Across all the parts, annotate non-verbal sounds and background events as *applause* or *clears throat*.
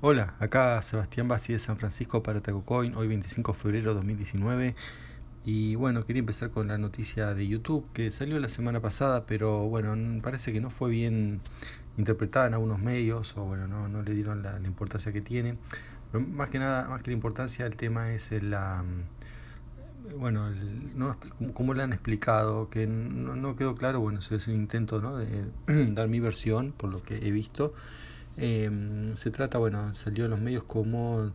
Hola, acá Sebastián Bassi de San Francisco para TacoCoin, hoy 25 de febrero de 2019. Y bueno, quería empezar con la noticia de YouTube que salió la semana pasada, pero bueno, parece que no fue bien interpretada en algunos medios o bueno, no, no le dieron la, importancia que tiene. Pero más que nada, más que la importancia, el tema es la... Bueno, el, no, como le han explicado, que no, no quedó claro, bueno, es un intento ¿no? de *clears throat* dar mi versión, por lo que he visto. Em, se trata, bueno, salió en los medios como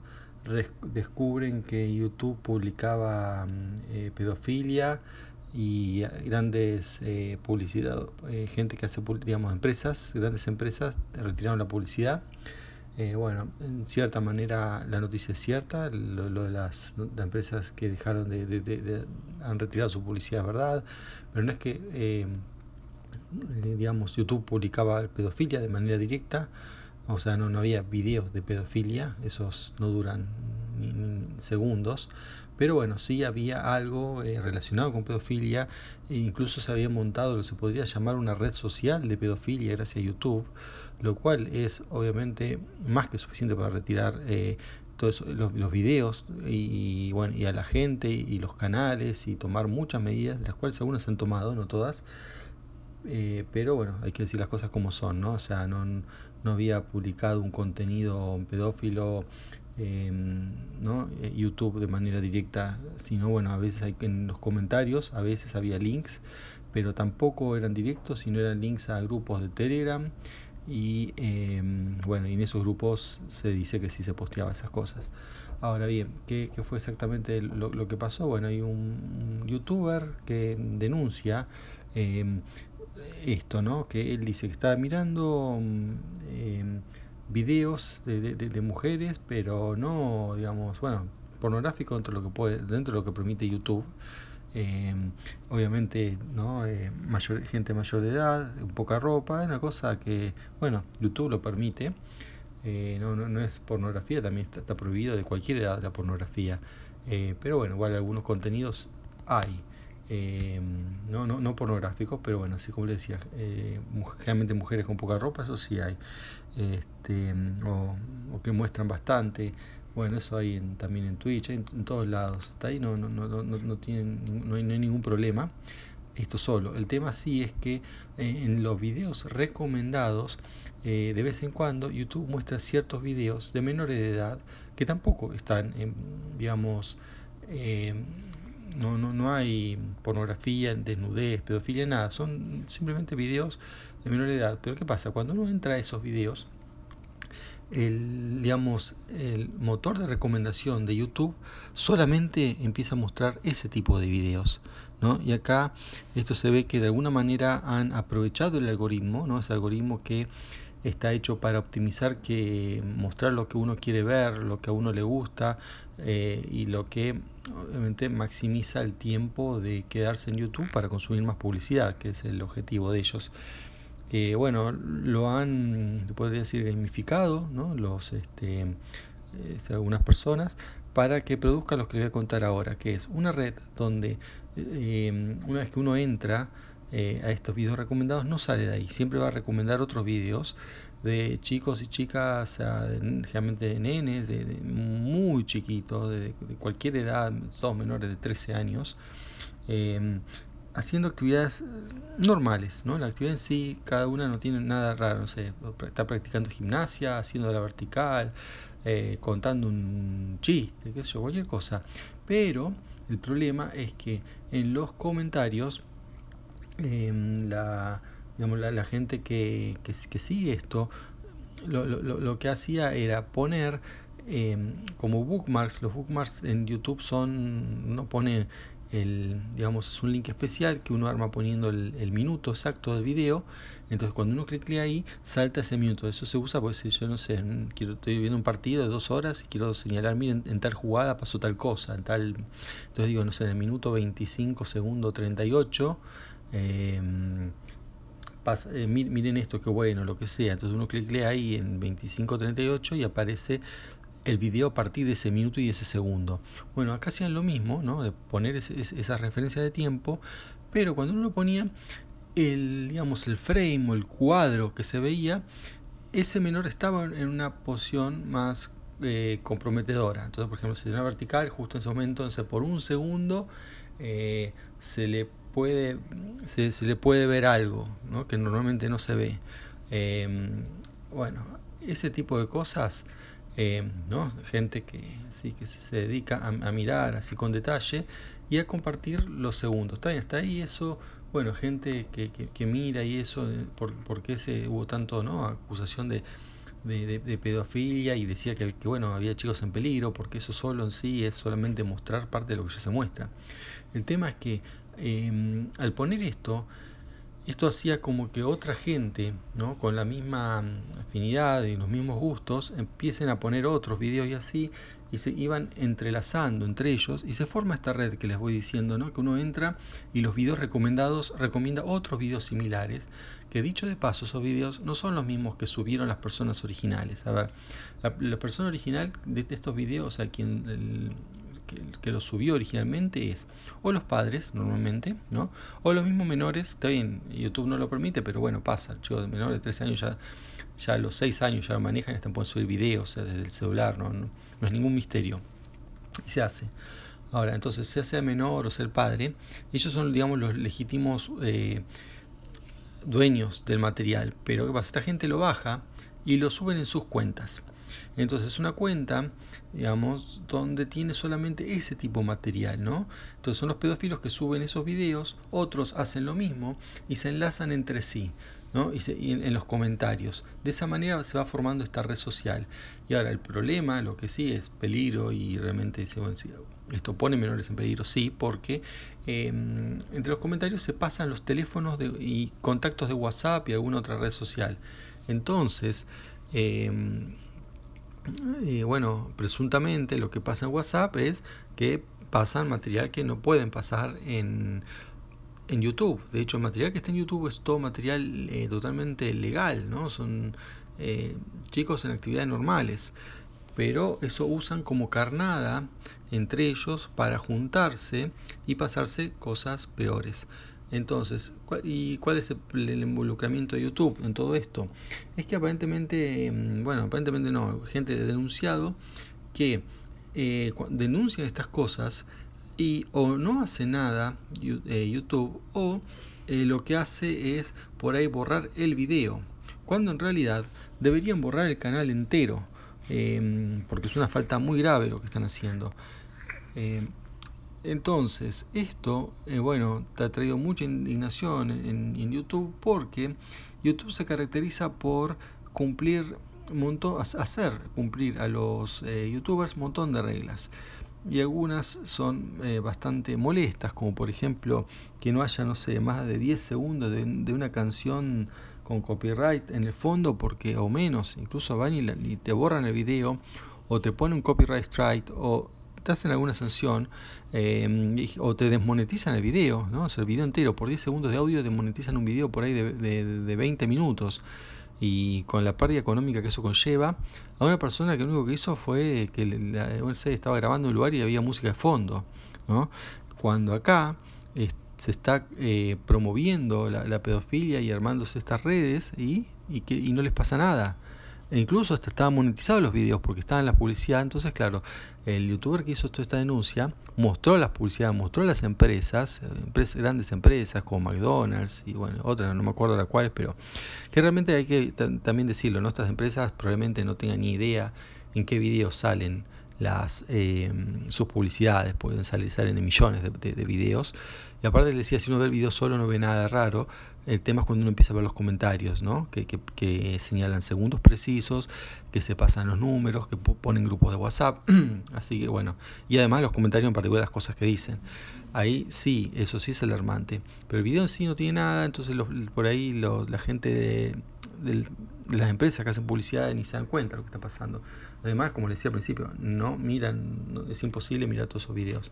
descubren que YouTube publicaba mm, eh, pedofilia y grandes eh, publicidad, eh, gente que hace, digamos, empresas, grandes empresas retiraron la publicidad. bueno, en cierta manera la noticia es cierta, lo, de las, empresas que dejaron de, han retirado su publicidad es verdad, pero no es que, digamos, YouTube publicaba pedofilia de manera directa, o sea, no, no había videos de pedofilia, esos no duran ni, segundos, pero bueno, sí había algo eh, relacionado con pedofilia, e incluso se había montado lo que se podría llamar una red social de pedofilia gracias a YouTube, lo cual es obviamente más que suficiente para retirar eh, todos los, videos y, bueno, y a la gente y los canales y tomar muchas medidas, de las cuales algunas se han tomado, no todas, eh, pero bueno, hay que decir las cosas como son, ¿no? O sea, no, no había publicado un contenido pedófilo em, ¿no? Eh, YouTube de manera directa, sino bueno, a veces hay en los comentarios, a veces había links, pero tampoco eran directos, sino eran links a grupos de Telegram y em, bueno, en esos grupos se dice que sí se posteaba esas cosas. Ahora bien, ¿qué, qué fue exactamente lo, lo, que pasó? Bueno, hay un youtuber que denuncia eh, esto, ¿no? Que él dice que estaba mirando eh, videos de, de, mujeres, pero no, digamos, bueno, pornográfico dentro de lo que puede, dentro de lo que permite YouTube. Eh, obviamente, ¿no? Eh, mayor, gente mayor de edad, poca ropa, una cosa que, bueno, YouTube lo permite. no, no, no, es pornografía, también está, está, prohibido de cualquier edad la pornografía. pero bueno, igual algunos contenidos hay. Eh, no, no, no pornográficos, pero bueno, así como le decía, eh, generalmente mujeres con poca ropa, eso sí hay, este, o, que muestran bastante, bueno, eso hay también en Twitch, en, todos lados, está ahí, no, no, no, no, tienen, hay, no hay ningún problema, esto solo, el tema sí es que eh, en los videos recomendados, de vez en cuando YouTube muestra ciertos videos de menores de edad que tampoco están, digamos, no, no, no hay pornografía, desnudez, pedofilia, nada. Son simplemente videos de menor edad. Pero ¿qué pasa? Cuando uno entra a esos videos, el, digamos, el motor de recomendación de YouTube solamente empieza a mostrar ese tipo de videos. ¿no? Y acá esto se ve que de alguna manera han aprovechado el algoritmo, ¿no? ese algoritmo que está hecho para optimizar que mostrar lo que uno quiere ver, lo que a uno le gusta eh, y lo que obviamente maximiza el tiempo de quedarse en YouTube para consumir más publicidad, que es el objetivo de ellos. Eh, bueno, lo han, podría decir, gamificado, ¿no? Los, este, este, algunas personas para que produzca lo que les voy a contar ahora, que es una red donde eh, una vez que uno entra eh, a estos videos recomendados no sale de ahí, siempre va a recomendar otros videos de chicos y chicas, generalmente de nenes, de, muy chiquitos, de, cualquier edad, todos menores de 13 años, em, haciendo actividades normales, ¿no? La actividad en sí, cada una no tiene nada raro, no sé, está practicando gimnasia, haciendo la vertical, eh, contando un chiste, qué sé yo, cualquier cosa. Pero el problema es que en los comentarios Em, la, digamos, la, gente que, que, sigue esto, lo, lo, lo, que hacía era poner em, como bookmarks, los bookmarks en YouTube son, uno pone el, digamos, es un link especial que uno arma poniendo el, minuto exacto del video. Entonces, cuando uno clica ahí, salta ese minuto. Eso se usa porque si yo no sé, quiero, estoy viendo un partido de dos horas y quiero señalar, miren, en tal jugada pasó tal cosa, en tal. Entonces, digo, no sé, en el minuto 25, segundo 38 Em, eh, miren esto, qué bueno, lo que sea. Entonces uno clic ahí en 2538 y aparece el video a partir de ese minuto y ese segundo. Bueno, acá hacían lo mismo, ¿no? De poner esa referencia de tiempo, pero cuando uno ponía el, digamos, el frame o el cuadro que se veía, ese menor estaba en una posición más eh, comprometedora. Entonces, por ejemplo, si una vertical, justo en ese momento, entonces por un segundo eh, se le puede se, le puede ver algo ¿no? que normalmente no se ve. Em, bueno, ese tipo de cosas, em, ¿no? gente que sí que se dedica a, mirar así con detalle y a compartir los segundos. Está, está ahí eso, bueno, gente que, que, mira y eso, eh, por, porque se, hubo tanto ¿no? acusación de, de, pedofilia y decía que, que, bueno había chicos en peligro porque eso solo en sí es solamente mostrar parte de lo que ya se muestra el tema es que em, al poner esto esto hacía como que otra gente, ¿no? con la misma afinidad y los mismos gustos, empiecen a poner otros videos y así, y se iban entrelazando entre ellos, y se forma esta red que les voy diciendo, ¿no? que uno entra y los videos recomendados recomienda otros videos similares, que dicho de paso, esos videos no son los mismos que subieron las personas originales. A ver, la, persona original de estos videos, a quien que, lo subió originalmente es o los padres normalmente, ¿no? O los mismos menores, está bien, YouTube no lo permite, pero bueno, pasa, chicos de menores de 13 años ya, ya a los 6 años ya lo manejan, están pueden subir videos desde el celular, ¿no? ¿no? es ningún misterio. Y se hace. Ahora, entonces, sea sea menor o el padre, ellos son, digamos, los legítimos eh, dueños del material. Pero ¿qué pasa? Esta gente lo baja y lo suben en sus cuentas. Entonces, una cuenta digamos, donde tiene solamente ese tipo de material, ¿no? Entonces son los pedófilos que suben esos videos, otros hacen lo mismo y se enlazan entre sí, ¿no? Y, en, los comentarios. De esa manera se va formando esta red social. Y ahora el problema, lo que sí es peligro y realmente esto pone menores en peligro, sí, porque em, entre los comentarios se pasan los teléfonos y contactos de WhatsApp y alguna otra red social. Entonces, em, y bueno, presuntamente lo que pasa en WhatsApp es que pasan material que no pueden pasar en, en YouTube. De hecho, el material que está en YouTube es todo material eh, totalmente legal, ¿no? Son eh, chicos en actividades normales. Pero eso usan como carnada entre ellos para juntarse y pasarse cosas peores. Entonces, ¿y cuál es el involucramiento de YouTube en todo esto? Es que aparentemente, mm, bueno, aparentemente no, gente denunciado que eh, denuncian estas cosas y o no hace nada eh, YouTube o eh, lo que hace es por ahí borrar el video, cuando en realidad deberían borrar el canal entero, em, porque es una falta muy grave lo que están haciendo. Entonces, esto, eh, bueno, te ha traído mucha indignación en, YouTube porque YouTube se caracteriza por cumplir, montón, hacer cumplir a los eh, youtubers un montón de reglas. Y algunas son eh, bastante molestas, como por ejemplo que no haya, no sé, más de 10 segundos de, una canción con copyright en el fondo, porque o menos, incluso van y, y te borran el video, o te ponen un copyright strike, o te hacen alguna sanción eh, o te desmonetizan el video, ¿no? el video entero, por 10 segundos de audio desmonetizan un video por ahí de, de, 20 minutos y con la pérdida económica que eso conlleva, a una persona que lo único que hizo fue que estaba grabando un lugar y había música de fondo, ¿no? Cuando acá se está eh, promoviendo la, pedofilia y armándose estas redes y, y, que, y no les pasa nada. E incluso hasta estaban monetizados los videos porque estaban en la publicidad. Entonces, claro, el youtuber que hizo toda esta denuncia mostró las publicidades, mostró las empresas, empresas, grandes empresas como McDonald's y bueno, otras, no me acuerdo las cuales, pero que realmente hay que también decirlo, ¿no? Estas empresas probablemente no tengan ni idea en qué videos salen las eh, sus publicidades, pueden salir, salen en millones de, de, videos. Y aparte le decía, si uno ve el video solo no ve nada raro, el tema es cuando uno empieza a ver los comentarios, ¿no? que, que, que señalan segundos precisos, que se pasan los números, que ponen grupos de WhatsApp, *clears throat* así que bueno, y además los comentarios en particular las cosas que dicen. Ahí sí, eso sí es alarmante, pero el video en sí no tiene nada, entonces por ahí la gente de, de, las empresas que hacen publicidad ni se dan cuenta de lo que está pasando. Además, como les decía al principio, no miran, es imposible mirar todos esos videos.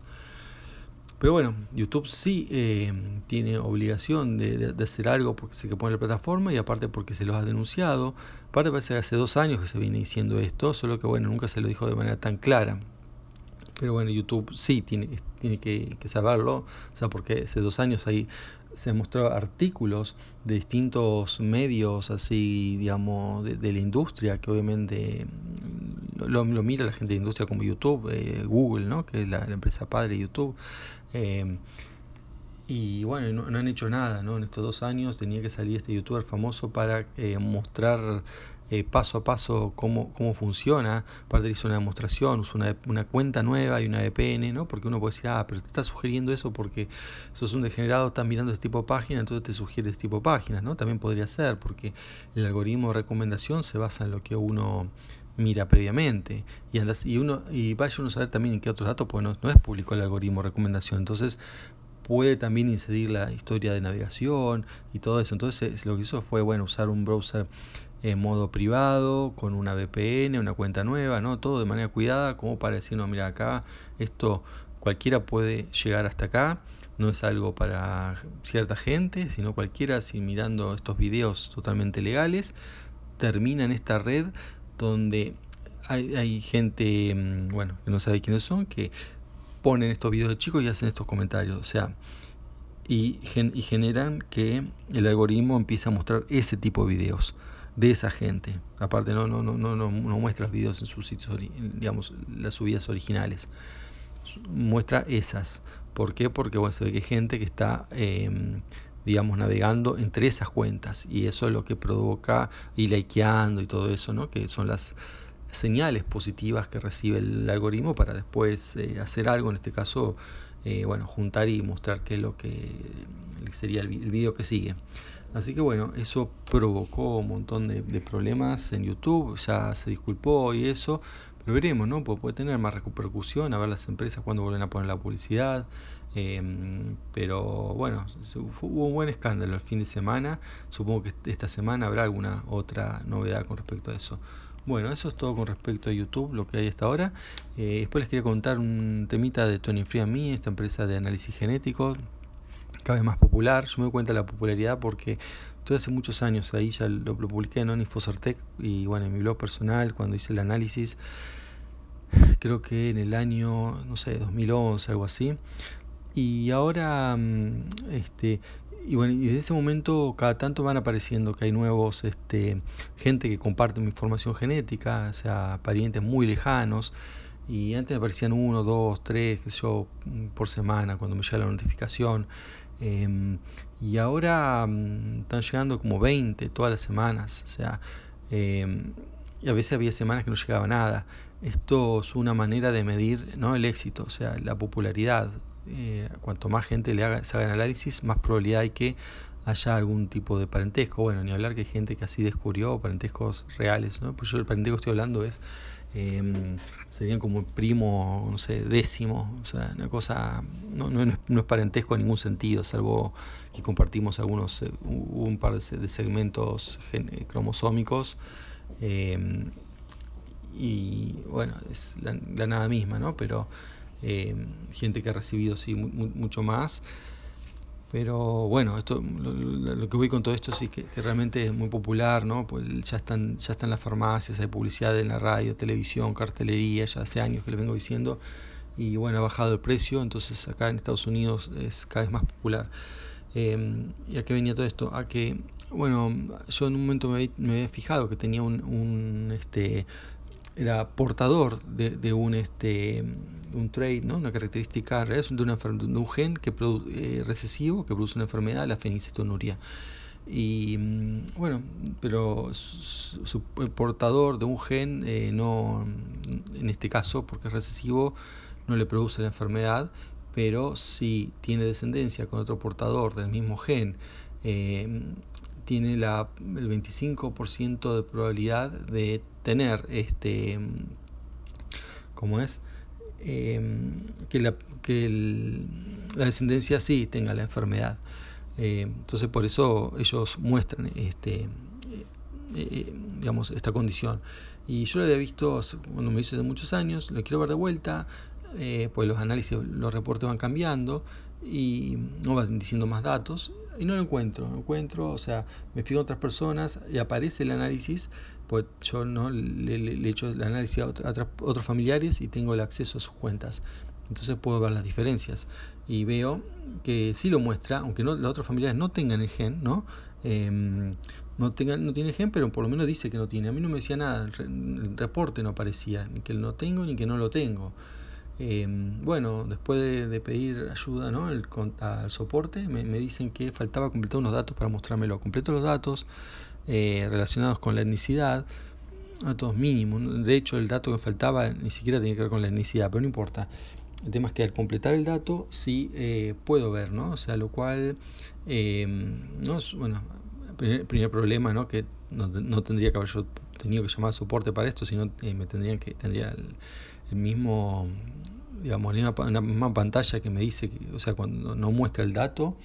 Pero bueno, YouTube sí eh, tiene obligación de, hacer algo porque se que pone la plataforma y aparte porque se los ha denunciado. Aparte parece que hace dos años que se viene diciendo esto, solo que bueno, nunca se lo dijo de manera tan clara. Pero bueno, YouTube sí tiene, tiene que, saberlo, o sea, porque hace dos años ahí se mostró artículos de distintos medios, así, digamos, de, la industria, que obviamente lo, mira la gente de industria como YouTube, eh, Google, ¿no? Que es la, empresa padre de YouTube. Eh, y bueno, no, han hecho nada, ¿no? En estos dos años tenía que salir este youtuber famoso para eh, mostrar eh, paso a paso cómo, cómo funciona. Aparte hizo una demostración, usó una, una, cuenta nueva y una VPN, ¿no? Porque uno puede decir, ah, pero te está sugiriendo eso porque sos un degenerado, estás mirando este tipo de página, entonces te sugiere este tipo de páginas, ¿no? También podría ser, porque el algoritmo de recomendación se basa en lo que uno mira previamente y andas, y uno y vaya uno a saber también en qué otros datos pues no, no es público el algoritmo de recomendación entonces puede también incidir la historia de navegación y todo eso. Entonces lo que hizo fue bueno usar un browser en modo privado, con una VPN, una cuenta nueva, ¿no? Todo de manera cuidada, como para decir, no, mira acá, esto cualquiera puede llegar hasta acá, no es algo para cierta gente, sino cualquiera, si mirando estos videos totalmente legales, termina en esta red donde hay, hay gente, mm, bueno, que no sabe quiénes son, que ponen estos videos de chicos y hacen estos comentarios. O sea, y, y generan que el algoritmo empiece a mostrar ese tipo de videos de esa gente. Aparte no, no, no, no, no, muestra los videos en sus sitios, digamos, las subidas originales. Muestra esas. ¿Por qué? Porque bueno, se ve que hay gente que está, em, digamos, navegando entre esas cuentas. Y eso es lo que provoca, y likeando y todo eso, ¿no? Que son las señales positivas que recibe el algoritmo para después eh, hacer algo, en este caso, eh, bueno, juntar y mostrar qué es lo que sería el, vídeo que sigue. Así que bueno, eso provocó un montón de, problemas en YouTube, ya se disculpó y eso, pero veremos, ¿no? puede tener más repercusión, a ver las empresas cuando vuelven a poner la publicidad. Em, pero bueno, hubo un buen escándalo el fin de semana. Supongo que esta semana habrá alguna otra novedad con respecto a eso. Bueno, eso es todo con respecto a YouTube, lo que hay hasta ahora. Eh, después les quería contar un temita de Tony Free Me, esta empresa de análisis genético, cada vez más popular. Yo me doy cuenta de la popularidad porque estoy hace muchos años ahí, ya lo, publiqué en Onifosertec y bueno, en mi blog personal, cuando hice el análisis, creo que en el año, no sé, 2011, algo así. Y ahora, mm, este, y bueno, y desde ese momento cada tanto van apareciendo que hay nuevos, este, gente que comparte mi información genética, o sea, parientes muy lejanos, y antes aparecían uno, dos, tres, qué sé yo, por semana cuando me llega la notificación, em, y ahora mm, están llegando como 20 todas las semanas, o sea, em, y a veces había semanas que no llegaba nada. Esto es una manera de medir ¿no? el éxito, o sea, la popularidad eh, cuanto más gente le haga, se haga el análisis, más probabilidad hay que haya algún tipo de parentesco. Bueno, ni hablar que hay gente que así descubrió parentescos reales, ¿no? Pues yo el parentesco que estoy hablando es, eh, serían como primo, no sé, décimo, o sea, una cosa, no, no, es, parentesco en ningún sentido, salvo que compartimos algunos, eh, un par de segmentos eh, cromosómicos. y bueno, es la, nada misma, ¿no? Pero eh, gente que ha recibido sí, mucho más. Pero bueno, esto, lo, que voy con todo esto sí que, realmente es muy popular, ¿no? Pues ya están, ya están las farmacias, hay publicidad en la radio, televisión, cartelería, ya hace años que les vengo diciendo. Y bueno, ha bajado el precio, entonces acá en Estados Unidos es cada vez más popular. Eh, ¿Y a qué venía todo esto? A que, bueno, yo en un momento me, había fijado que tenía un, un este, era portador de, un este un trait, ¿no? una característica real de, de un gen que eh, recesivo que produce una enfermedad, la fenicetonuria. Y mm, bueno, pero su, portador de un gen, eh, no, en este caso, porque es recesivo, no le produce la enfermedad, pero si tiene descendencia con otro portador del mismo gen, eh, tiene la, el 25% de probabilidad de tener este como es em, que, la, que la descendencia sí tenga la enfermedad. Eh, entonces por eso ellos muestran este eh, eh, digamos esta condición. Y yo lo había visto cuando me hice de muchos años lo quiero ver de vuelta eh, pues los análisis, los reportes van cambiando y no van diciendo más datos y no lo encuentro, no encuentro, o sea, me fijo en otras personas y aparece el análisis, pues yo no le, le, echo el análisis a, otros familiares y tengo el acceso a sus cuentas. Entonces puedo ver las diferencias y veo que sí lo muestra, aunque no, los otros familiares no tengan el gen, ¿no? Em, no, tengan, no tiene gen, pero por lo menos dice que no tiene. A mí no me decía nada, el, reporte no aparecía, ni que lo tengo ni que no lo tengo. Em, bueno, después de, pedir ayuda ¿no? El, al soporte, me, dicen que faltaba completar unos datos para mostrármelo. Completo los datos eh, relacionados con la etnicidad, datos mínimos. De hecho, el dato que faltaba ni siquiera tenía que ver con la etnicidad, pero no importa. El tema es que al completar el dato sí eh, puedo ver, ¿no? O sea, lo cual, em, no bueno, primer, primer problema, ¿no? Que no, no, tendría que haber yo tenido que llamar soporte para esto, sino eh, me tendrían que tendría el, el mismo, digamos, la misma pantalla que me dice, que, o sea, cuando no muestra el dato,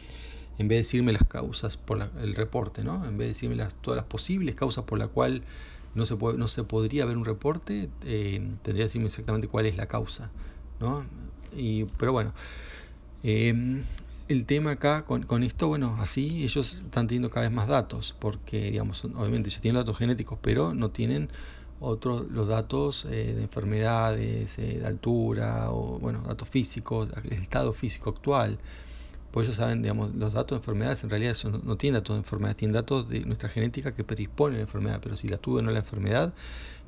en vez de decirme las causas por el reporte, ¿no? En vez de decirme las, todas las posibles causas por la cual no se, puede, no se podría ver un reporte, eh, tendría que decirme exactamente cuál es la causa, ¿no? Y, pero bueno, eh, el tema acá con, con, esto, bueno, así ellos están teniendo cada vez más datos, porque, digamos, obviamente ellos tienen datos genéticos, pero no tienen otros los datos eh, de enfermedades, eh, de altura, o bueno, datos físicos, el estado físico actual. Pues ellos saben, digamos, los datos de enfermedades en realidad no, tienen datos de enfermedades, tienen datos de nuestra genética que predisponen a la enfermedad, pero si la tuve o no la enfermedad,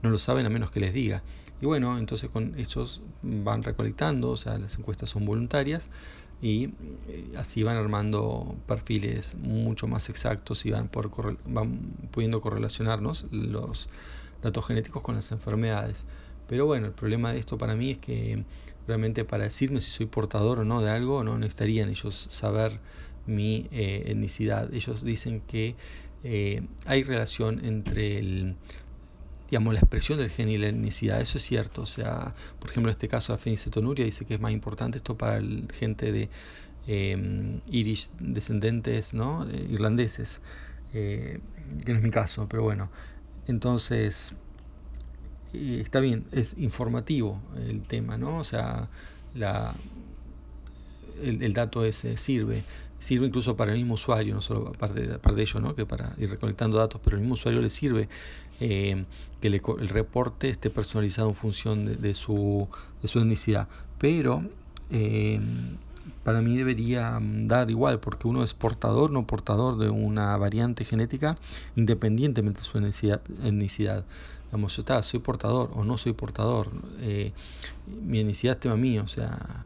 no lo saben a menos que les diga. Y bueno, entonces con estos van recolectando, o sea, las encuestas son voluntarias y eh, así van armando perfiles mucho más exactos y van, por, van pudiendo correlacionarnos los datos genéticos con las enfermedades. Pero bueno, el problema de esto para mí es que realmente para decirme si soy portador o no de algo, no necesitarían ellos saber mi eh, etnicidad. Ellos dicen que eh, hay relación entre el, digamos, la expresión del gen y la etnicidad. Eso es cierto. O sea, por ejemplo, en este caso, la fenicetonuria dice que es más importante esto para el gente de eh, irish descendentes ¿no? irlandeses, que no es mi caso, pero bueno. Entonces, está bien, es informativo el tema, ¿no? O sea, la, el, dato ese sirve, sirve incluso para el mismo usuario, no solo aparte, de ello, ¿no? Que para ir recolectando datos, pero el mismo usuario le sirve eh, que el reporte esté personalizado en función de, su, de su etnicidad. Pero eh, para mí debería dar igual, porque uno es portador, no portador de una variante genética, independientemente de su etnicidad. Digamos, yo está, soy portador o no soy portador. Eh, mi etnicidad es tema mío, o sea.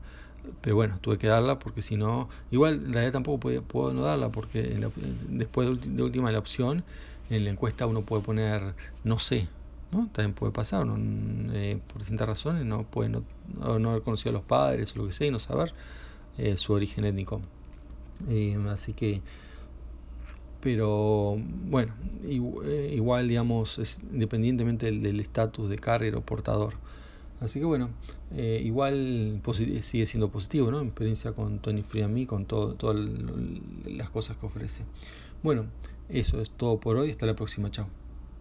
Pero bueno, tuve que darla porque si no. Igual en realidad tampoco puedo, no darla porque después de, última la opción, en la encuesta uno puede poner no sé, ¿no? También puede pasar, eh, por distintas razones, no puede no, no, haber conocido a los padres o lo que sea y no saber eh, su origen étnico. Eh, así que, pero bueno, igual, digamos, es, independientemente del estatus de carrier o portador. Así que bueno, igual sigue siendo positivo, ¿no? Mi experiencia con Tony Free con todo, todas las cosas que ofrece. Bueno, eso es todo por hoy. Hasta la próxima. Chao.